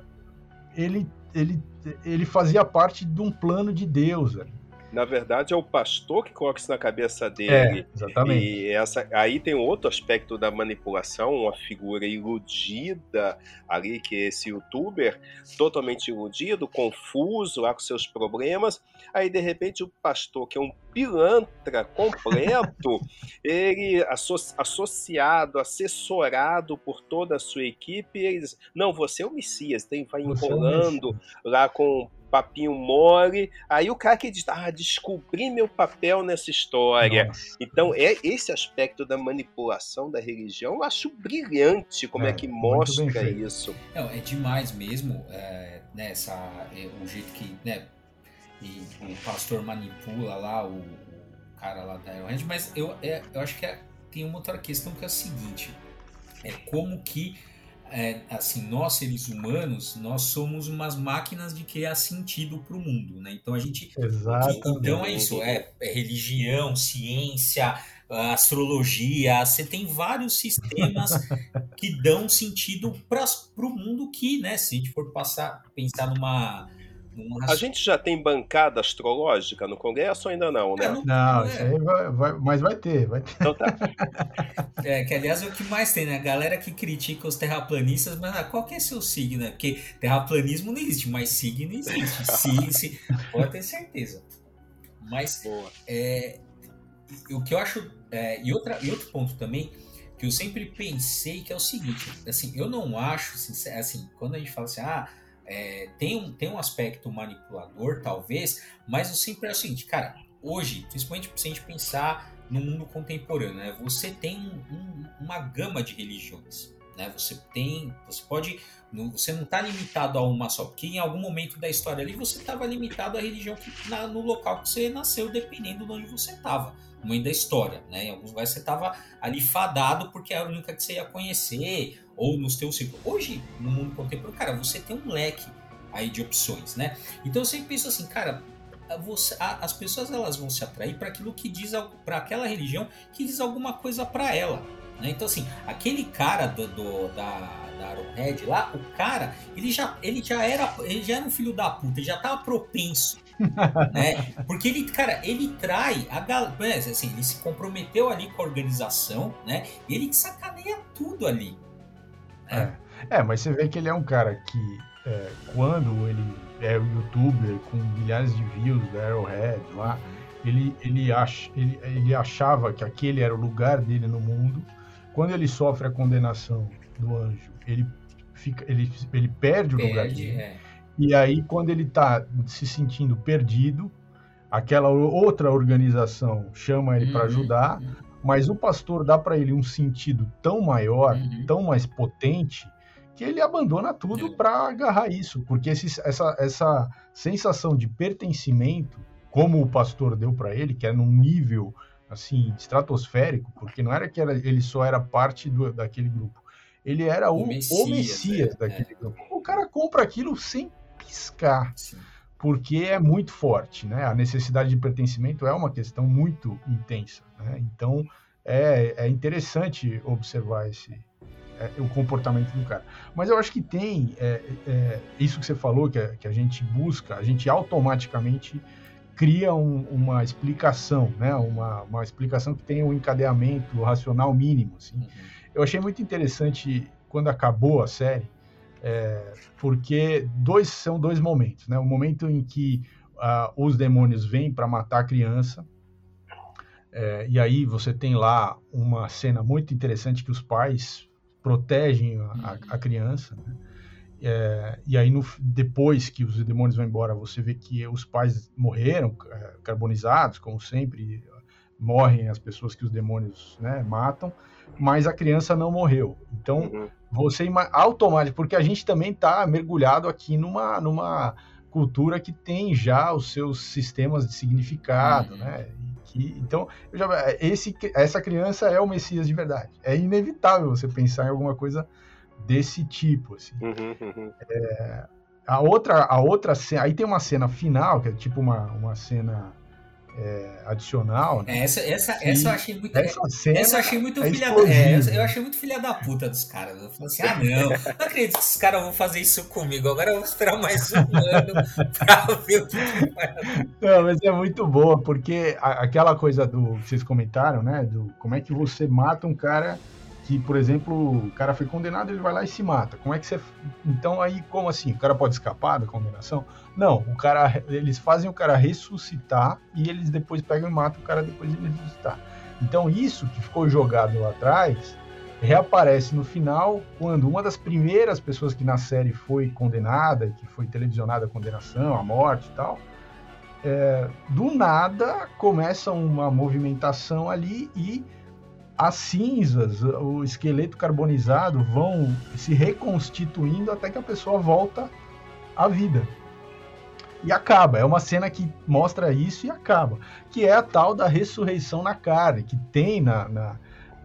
ele, ele, ele fazia parte de um plano de Deus ali. Na verdade, é o pastor que coloca isso na cabeça dele. É, exatamente. E essa, aí tem outro aspecto da manipulação, uma figura iludida ali, que é esse youtuber, totalmente iludido, confuso lá com seus problemas. Aí, de repente, o pastor, que é um pilantra completo, ele associado, assessorado por toda a sua equipe, eles, não, você é o Messias, tem, vai enrolando lá com papinho mole. Aí o cara que diz, ah, descobri meu papel nessa história. Nossa. Então, é esse aspecto da manipulação da religião, eu acho brilhante como é, é que mostra isso. Não, é demais mesmo, é, né, essa, é, o jeito que né, e o pastor manipula lá o, o cara lá da Arrowhead, mas eu, é, eu acho que é, tem uma outra questão que é a seguinte, é como que é, assim, nós seres humanos, nós somos umas máquinas de criar sentido para o mundo, né? Então a gente, Exatamente. então é isso, é, é religião, ciência, astrologia, você tem vários sistemas que dão sentido para o mundo que, né, se a gente for passar, pensar numa a gente já tem bancada astrológica no Congresso ou ainda não, né? não, não, isso aí vai, vai, mas vai ter, vai ter. Então tá. é, que aliás é o que mais tem, né? A galera que critica os terraplanistas, mas ah, qual que é seu signo? Né? Porque terraplanismo não existe, mas signo existe. Signo, pode ter certeza. Mas é, o que eu acho. É, e, outra, e outro ponto também que eu sempre pensei que é o seguinte, assim, eu não acho, assim, assim quando a gente fala assim, ah, é, tem, um, tem um aspecto manipulador, talvez, mas eu sempre é o seguinte, cara, hoje, principalmente se a gente pensar no mundo contemporâneo, né, você tem um, uma gama de religiões. Né? Você tem, você pode, você não está limitado a uma só, porque em algum momento da história ali você estava limitado à religião que, na, no local que você nasceu, dependendo de onde você estava no meio da história, né? Em alguns lugares você estava ali fadado porque era a única que você ia conhecer, ou nos teus ciclos. Hoje, no mundo contemporâneo, cara, você tem um leque aí de opções, né? Então eu sempre penso assim, cara, você, a, as pessoas elas vão se atrair para aquilo que diz para aquela religião que diz alguma coisa para ela. Né? Então assim, aquele cara do, do da da Arrowhead lá, o cara, ele já, ele já era, ele já era um filho da puta, ele já tava propenso né? Porque ele, cara, ele trai a galera, né, assim, ele se comprometeu ali com a organização, né? E ele sacaneia tudo ali. Né? É. é, mas você vê que ele é um cara que é, quando ele é o youtuber com milhares de views da Arrowhead lá, ele, ele, ach, ele, ele achava que aquele era o lugar dele no mundo. Quando ele sofre a condenação do anjo, ele, fica, ele, ele perde, perde o lugar dele. É. E aí, quando ele está se sentindo perdido, aquela outra organização chama ele uhum. para ajudar, mas o pastor dá para ele um sentido tão maior, uhum. tão mais potente, que ele abandona tudo uhum. para agarrar isso, porque esse, essa, essa sensação de pertencimento, como o pastor deu para ele, que é num nível assim estratosférico, porque não era que era, ele só era parte do, daquele grupo, ele era o, o Messias, o Messias é, daquele é. grupo. O cara compra aquilo sem piscar, Sim. porque é muito forte, né? A necessidade de pertencimento é uma questão muito intensa, né? Então é, é interessante observar esse é, o comportamento do cara. Mas eu acho que tem é, é, isso que você falou que a, que a gente busca, a gente automaticamente cria um, uma explicação, né? Uma, uma explicação que tem um encadeamento racional mínimo. Assim. Uhum. Eu achei muito interessante quando acabou a série é, porque dois são dois momentos, né? O momento em que uh, os demônios vêm para matar a criança, é, e aí você tem lá uma cena muito interessante que os pais protegem a, a criança, né? É, e aí no, depois que os demônios vão embora, você vê que os pais morreram, é, carbonizados, como sempre, morrem as pessoas que os demônios né, matam, mas a criança não morreu. Então, uhum. você automaticamente, porque a gente também está mergulhado aqui numa, numa cultura que tem já os seus sistemas de significado, uhum. né? Que, então, já, esse, essa criança é o Messias de verdade. É inevitável você pensar em alguma coisa desse tipo, assim. Uhum, uhum. É, a outra, a outra cena, aí tem uma cena final que é tipo uma, uma cena é, adicional. Né? É, essa, essa, essa eu achei muito. Essa, cena essa eu achei muito é filha da, é, eu achei muito filha da puta dos caras. Eu falei assim: ah, não, não acredito que esses caras vão fazer isso comigo. Agora eu vou esperar mais um ano pra ver o que vai Não, mas é muito boa, porque aquela coisa do que vocês comentaram, né? Do como é que você mata um cara que, por exemplo, o cara foi condenado, ele vai lá e se mata. Como é que você. Então, aí, como assim? O cara pode escapar da condenação? Não, o cara, eles fazem o cara ressuscitar e eles depois pegam e matam o cara depois de ressuscitar. Então, isso que ficou jogado lá atrás reaparece no final, quando uma das primeiras pessoas que na série foi condenada, que foi televisionada a condenação, a morte e tal, é, do nada começa uma movimentação ali e as cinzas, o esqueleto carbonizado vão se reconstituindo até que a pessoa volta à vida. E acaba. É uma cena que mostra isso e acaba. Que é a tal da ressurreição na carne, que tem na, na,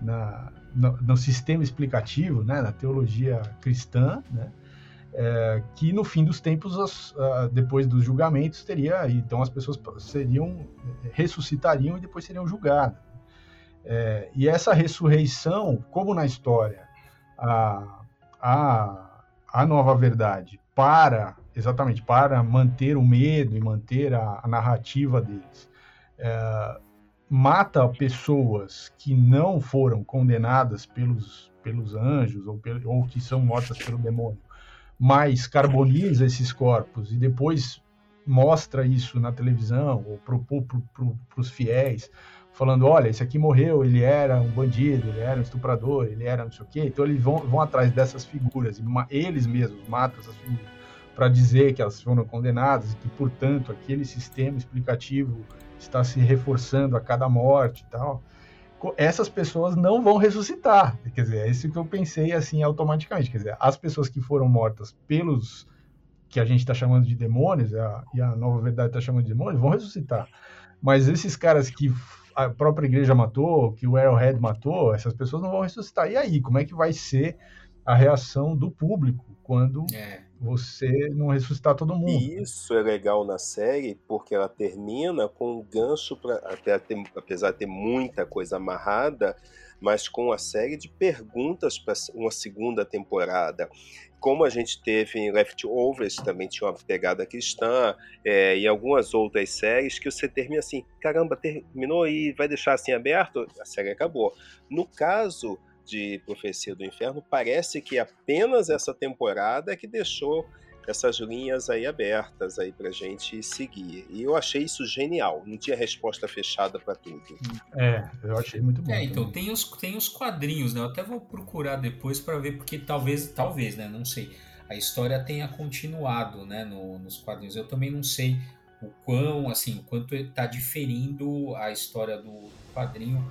na no, no, sistema explicativo, né, na teologia cristã, né, é, que no fim dos tempos, as, uh, depois dos julgamentos, teria. Então as pessoas seriam ressuscitariam e depois seriam julgadas. É, e essa ressurreição, como na história, a, a, a nova verdade para, exatamente, para manter o medo e manter a, a narrativa deles, é, mata pessoas que não foram condenadas pelos, pelos anjos ou, ou que são mortas pelo demônio, mas carboniza esses corpos e depois mostra isso na televisão ou para pro, pro, os fiéis, falando, olha, esse aqui morreu, ele era um bandido, ele era um estuprador, ele era não sei o quê. Então eles vão, vão atrás dessas figuras, e eles mesmos matam essas figuras para dizer que elas foram condenadas e que, portanto, aquele sistema explicativo está se reforçando a cada morte e tal. Essas pessoas não vão ressuscitar. Quer dizer, é isso que eu pensei assim automaticamente. Quer dizer, as pessoas que foram mortas pelos que a gente está chamando de demônios, a, e a nova verdade está chamando de demônios, vão ressuscitar. Mas esses caras que a própria igreja matou, que o Arrowhead matou, essas pessoas não vão ressuscitar. E aí, como é que vai ser a reação do público quando é. você não ressuscitar todo mundo? E isso é legal na série, porque ela termina com um gancho, pra, apesar de ter muita coisa amarrada, mas com uma série de perguntas para uma segunda temporada como a gente teve em Leftovers, também tinha uma pegada cristã, é, e algumas outras séries que você termina assim, caramba, terminou e vai deixar assim aberto? A série acabou. No caso de Profecia do Inferno, parece que apenas essa temporada é que deixou essas linhas aí abertas aí pra gente seguir. E eu achei isso genial. Não tinha resposta fechada para tudo. É, eu achei muito bom. É, então tem os, tem os quadrinhos, né? Eu até vou procurar depois para ver, porque talvez, talvez, né? Não sei. A história tenha continuado, né? No, nos quadrinhos. Eu também não sei o quão, assim, o quanto está diferindo a história do quadrinho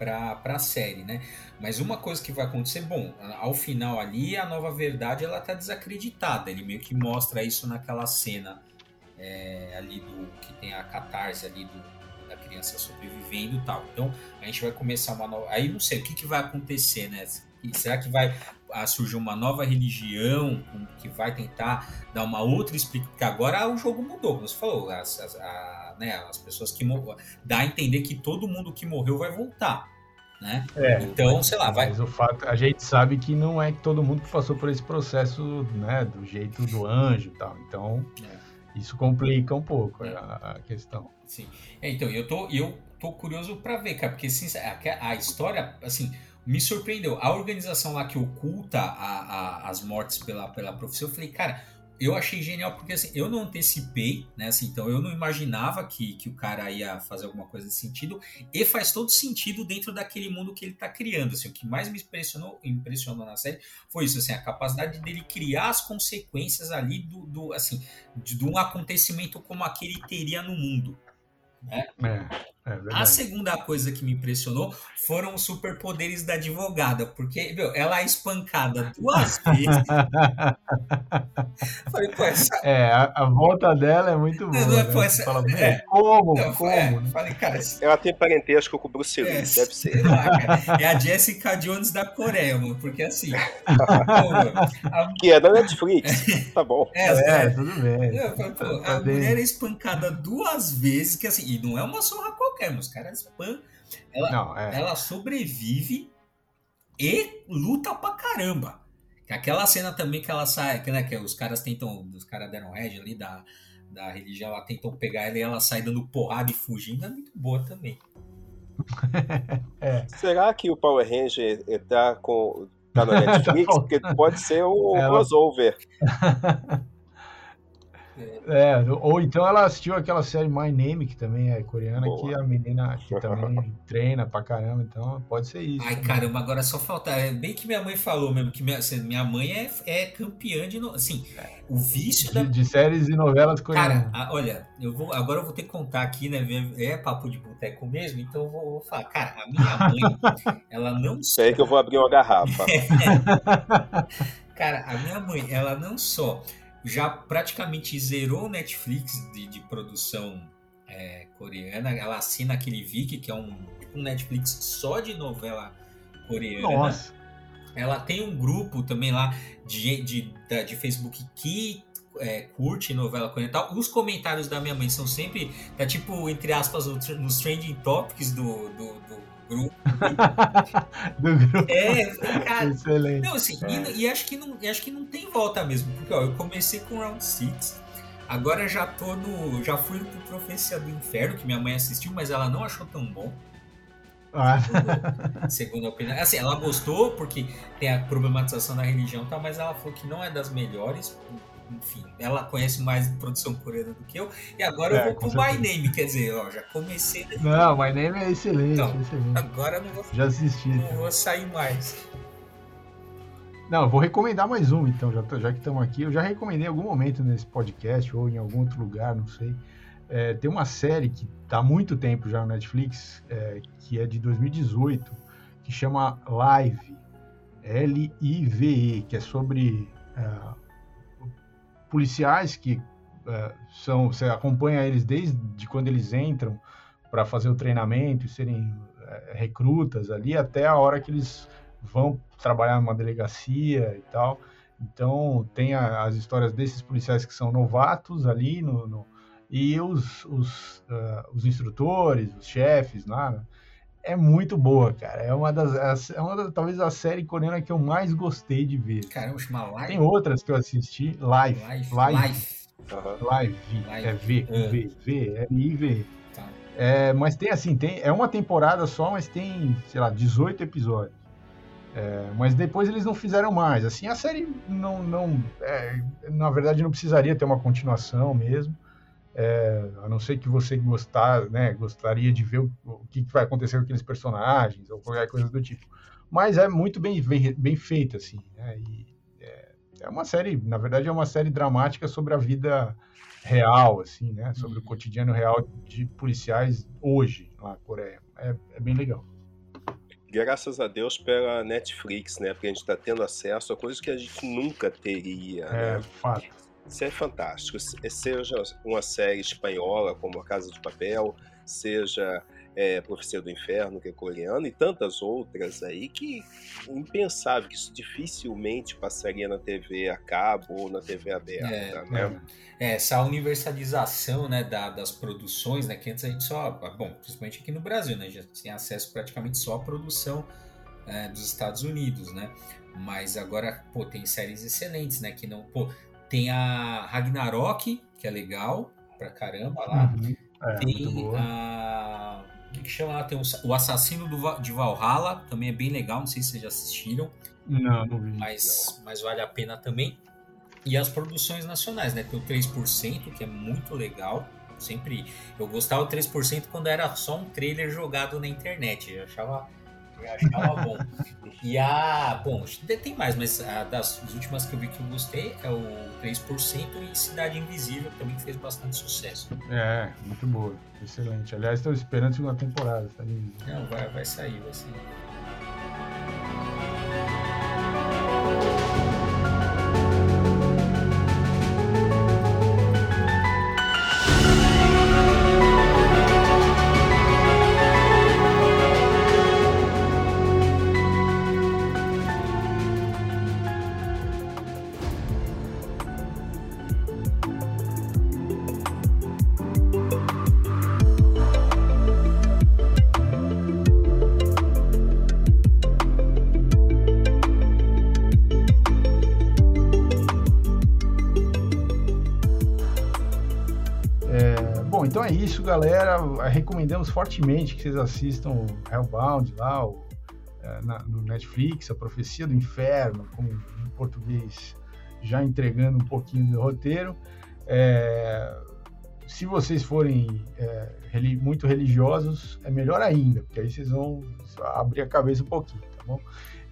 para a série, né? Mas uma coisa que vai acontecer, bom, ao final ali a nova verdade ela tá desacreditada. Ele meio que mostra isso naquela cena é, ali do que tem a catarse ali do, da criança sobrevivendo e tal. Então a gente vai começar uma nova. Aí não sei o que, que vai acontecer, né? Será que vai ah, surgir uma nova religião que vai tentar dar uma outra explicação? Porque agora o jogo mudou, como você falou, as, as, a, né, as pessoas que dá a entender que todo mundo que morreu vai voltar né? É, então, sei lá, vai. Mas o fato, a gente sabe que não é todo mundo que passou por esse processo, né, do jeito do anjo e tal. Então, é. isso complica um pouco é. a, a, questão. Sim. É, então, eu tô, eu tô curioso para ver, cara, porque a, a, história, assim, me surpreendeu. A organização lá que oculta a, as mortes pela, pela profissão, eu falei, cara eu achei genial porque assim, eu não antecipei, né? Assim, então eu não imaginava que, que o cara ia fazer alguma coisa nesse sentido e faz todo sentido dentro daquele mundo que ele está criando. Assim, o que mais me impressionou, impressionou na série foi isso, assim, a capacidade dele criar as consequências ali do, do assim, de, de um acontecimento como aquele teria no mundo. Né? É. É a segunda coisa que me impressionou foram os superpoderes da advogada, porque meu, ela é espancada duas vezes. Falei, pô, essa... É, a, a, volta dela é muito boa. Não, né? pô, essa... Fala, é, como? Não, como? É, falei, cara, ela tem parentesco com o Bruce Lee, é, deve ser. é a Jessica Jones da Coreia, mano, porque assim. pô, a... Que é da Netflix, tá bom. É, é tudo bem. Falei, pô, tá a bem. mulher é espancada duas vezes, que assim, e não é uma surra qualquer qualquer, os caras spam. Ela, Não, é. ela sobrevive e luta pra caramba. Aquela cena também que ela sai, que, né, que os caras tentam, os caras deram red ali da, da religião, ela tentam pegar ela e ela sai dando porrada e fugindo, é muito boa também. é. Será que o Power Ranger tá com tá na Netflix? Tá Porque pode ser um ela... crossover. É, ou então ela assistiu aquela série My Name, que também é coreana, Boa. que a menina que também treina pra caramba, então pode ser isso. Ai, também. caramba, agora só falta. É bem que minha mãe falou mesmo, que minha, assim, minha mãe é, é campeã de. Assim, o vício de, da... de séries e novelas coreanas. Cara, a, olha, eu vou, agora eu vou ter que contar aqui, né? É papo de boteco mesmo, então eu vou, vou falar. Cara, a minha mãe, ela não. Sei que eu vou abrir uma garrafa. cara, a minha mãe, ela não só já praticamente zerou o Netflix de, de produção é, coreana. Ela assina aquele Viki, que é um, um Netflix só de novela coreana. Nossa. Ela tem um grupo também lá de, de, de Facebook que é, curte novela coreana os comentários da minha mãe são sempre, tá tipo, entre aspas, nos trending topics do, do, do grupo. do grupo. É, cara. Excelente. Não, assim, é. e, e, acho, que não, acho que não tem volta mesmo, porque ó, eu comecei com Round 6, agora já tô no. Já fui pro Profecia do Inferno, que minha mãe assistiu, mas ela não achou tão bom. Ah. Segundo, segundo a opinião. Assim, ela gostou porque tem a problematização da religião e tal, mas ela falou que não é das melhores enfim, ela conhece mais produção coreana do que eu. E agora é, eu vou pro My Name, quer dizer, ó, já comecei. Não, My Name é excelente, então, excelente. Agora eu não vou. Já assisti. Não vou sair mais. Não, eu vou recomendar mais um, então, já, já que estamos aqui. Eu já recomendei em algum momento nesse podcast ou em algum outro lugar, não sei. É, tem uma série que está há muito tempo já no Netflix, é, que é de 2018, que chama Live, L-I-V-E, que é sobre é, policiais que é, são você acompanha eles desde quando eles entram para fazer o treinamento e serem é, recrutas ali até a hora que eles vão trabalhar numa delegacia e tal. Então tem a, as histórias desses policiais que são novatos ali no, no e os, os, uh, os instrutores, os chefes lá. Né? É muito boa, cara. É uma das. É uma das, talvez a série coreana que eu mais gostei de ver. Caramba, chama Live. Tem outras que eu assisti. Live. Live. Live. Live. Live. Live. É V. Uh. V. V. É I V. Tá. É, mas tem assim, tem, é uma temporada só, mas tem, sei lá, 18 episódios. É, mas depois eles não fizeram mais. Assim, a série não, não é, na verdade, não precisaria ter uma continuação mesmo. É, a não ser que você gostar, né, gostaria de ver o, o que, vai acontecer com aqueles personagens ou qualquer coisa do tipo. Mas é muito bem, bem, bem feito, assim. Né, e é, é, uma série, na verdade, é uma série dramática sobre a vida real, assim, né? Sobre o uhum. cotidiano real de policiais hoje lá na Coreia. É, é bem legal graças a Deus pela Netflix, né? Porque a gente está tendo acesso a coisas que a gente nunca teria. É, né? fato. Isso é fantástico. Seja uma série espanhola, como A Casa de Papel, seja é, Profecia do Inferno, que é coreano, e tantas outras aí que impensável, que isso dificilmente passaria na TV a cabo ou na TV aberta. É, né? é essa universalização né, da, das produções, né, que antes a gente só, bom, principalmente aqui no Brasil, né, já tinha acesso praticamente só à produção é, dos Estados Unidos, né? Mas agora, pô, tem séries excelentes, né? Que não, pô, tem a Ragnarok, que é legal pra caramba lá. Uhum. É, tem a. O que, que chama lá? Tem o, Assassino do, de Valhalla, também é bem legal. Não sei se vocês já assistiram. Não, não vi. Mas, mas vale a pena também. E as produções nacionais, né? Tem o 3%, que é muito legal. Sempre. Eu gostava do 3% quando era só um trailer jogado na internet. Eu achava eu achava bom. E a. Bom, tem mais, mas a das últimas que eu vi que eu gostei é o 3% e Cidade Invisível, também fez bastante sucesso. É, muito boa. Excelente. Aliás, estou esperando a segunda temporada, tá. Não, vai, vai sair, vai sair. Galera. Recomendamos fortemente que vocês assistam Hellbound lá, o, é, na, no Netflix, A Profecia do Inferno, com em português já entregando um pouquinho do roteiro. É, se vocês forem é, muito religiosos, é melhor ainda, porque aí vocês vão abrir a cabeça um pouquinho, tá bom?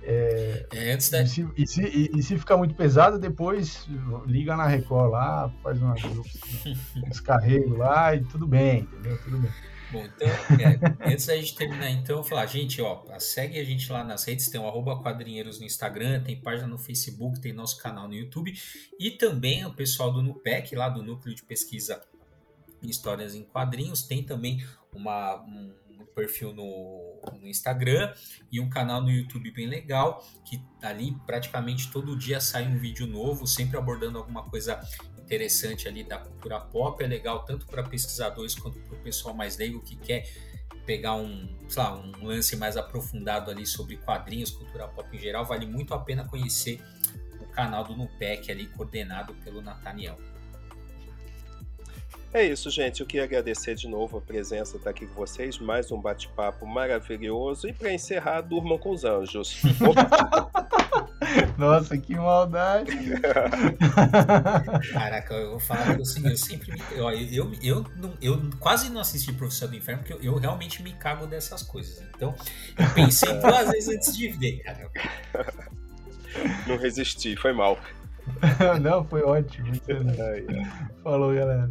É, é, antes da... e, se, e, se, e, e, se, ficar muito pesado, depois liga na Record lá, faz uma, um descarrego lá e tudo bem, entendeu? Tudo bem. Bom, então, é, antes da gente terminar, então, eu vou falar, gente, ó, segue a gente lá nas redes, tem o arroba quadrinheiros no Instagram, tem página no Facebook, tem nosso canal no YouTube e também o pessoal do NUPEC, lá do Núcleo de Pesquisa Histórias em Quadrinhos, tem também uma, um, perfil no, no, Instagram e um canal no YouTube bem legal, que ali praticamente todo dia sai um vídeo novo, sempre abordando alguma coisa interessante ali da cultura pop, é legal tanto para pesquisadores quanto para o pessoal mais leigo que quer pegar um, lá, um lance mais aprofundado ali sobre quadrinhos, cultura pop em geral, vale muito a pena conhecer o canal do Nupec ali, coordenado pelo Nathaniel. É isso, gente. Eu queria agradecer de novo a presença estar aqui com vocês. Mais um bate-papo maravilhoso. E para encerrar, durmam com os anjos. Nossa, que maldade! Caraca, eu vou falar que eu, eu sempre me. Eu, eu, eu, não, eu quase não assisti Profissão do Inferno porque eu, eu, realmente me cago dessas coisas. Então, eu pensei duas vezes antes de ver, cara. Não resisti, foi mal. não, foi ótimo. Falou, galera.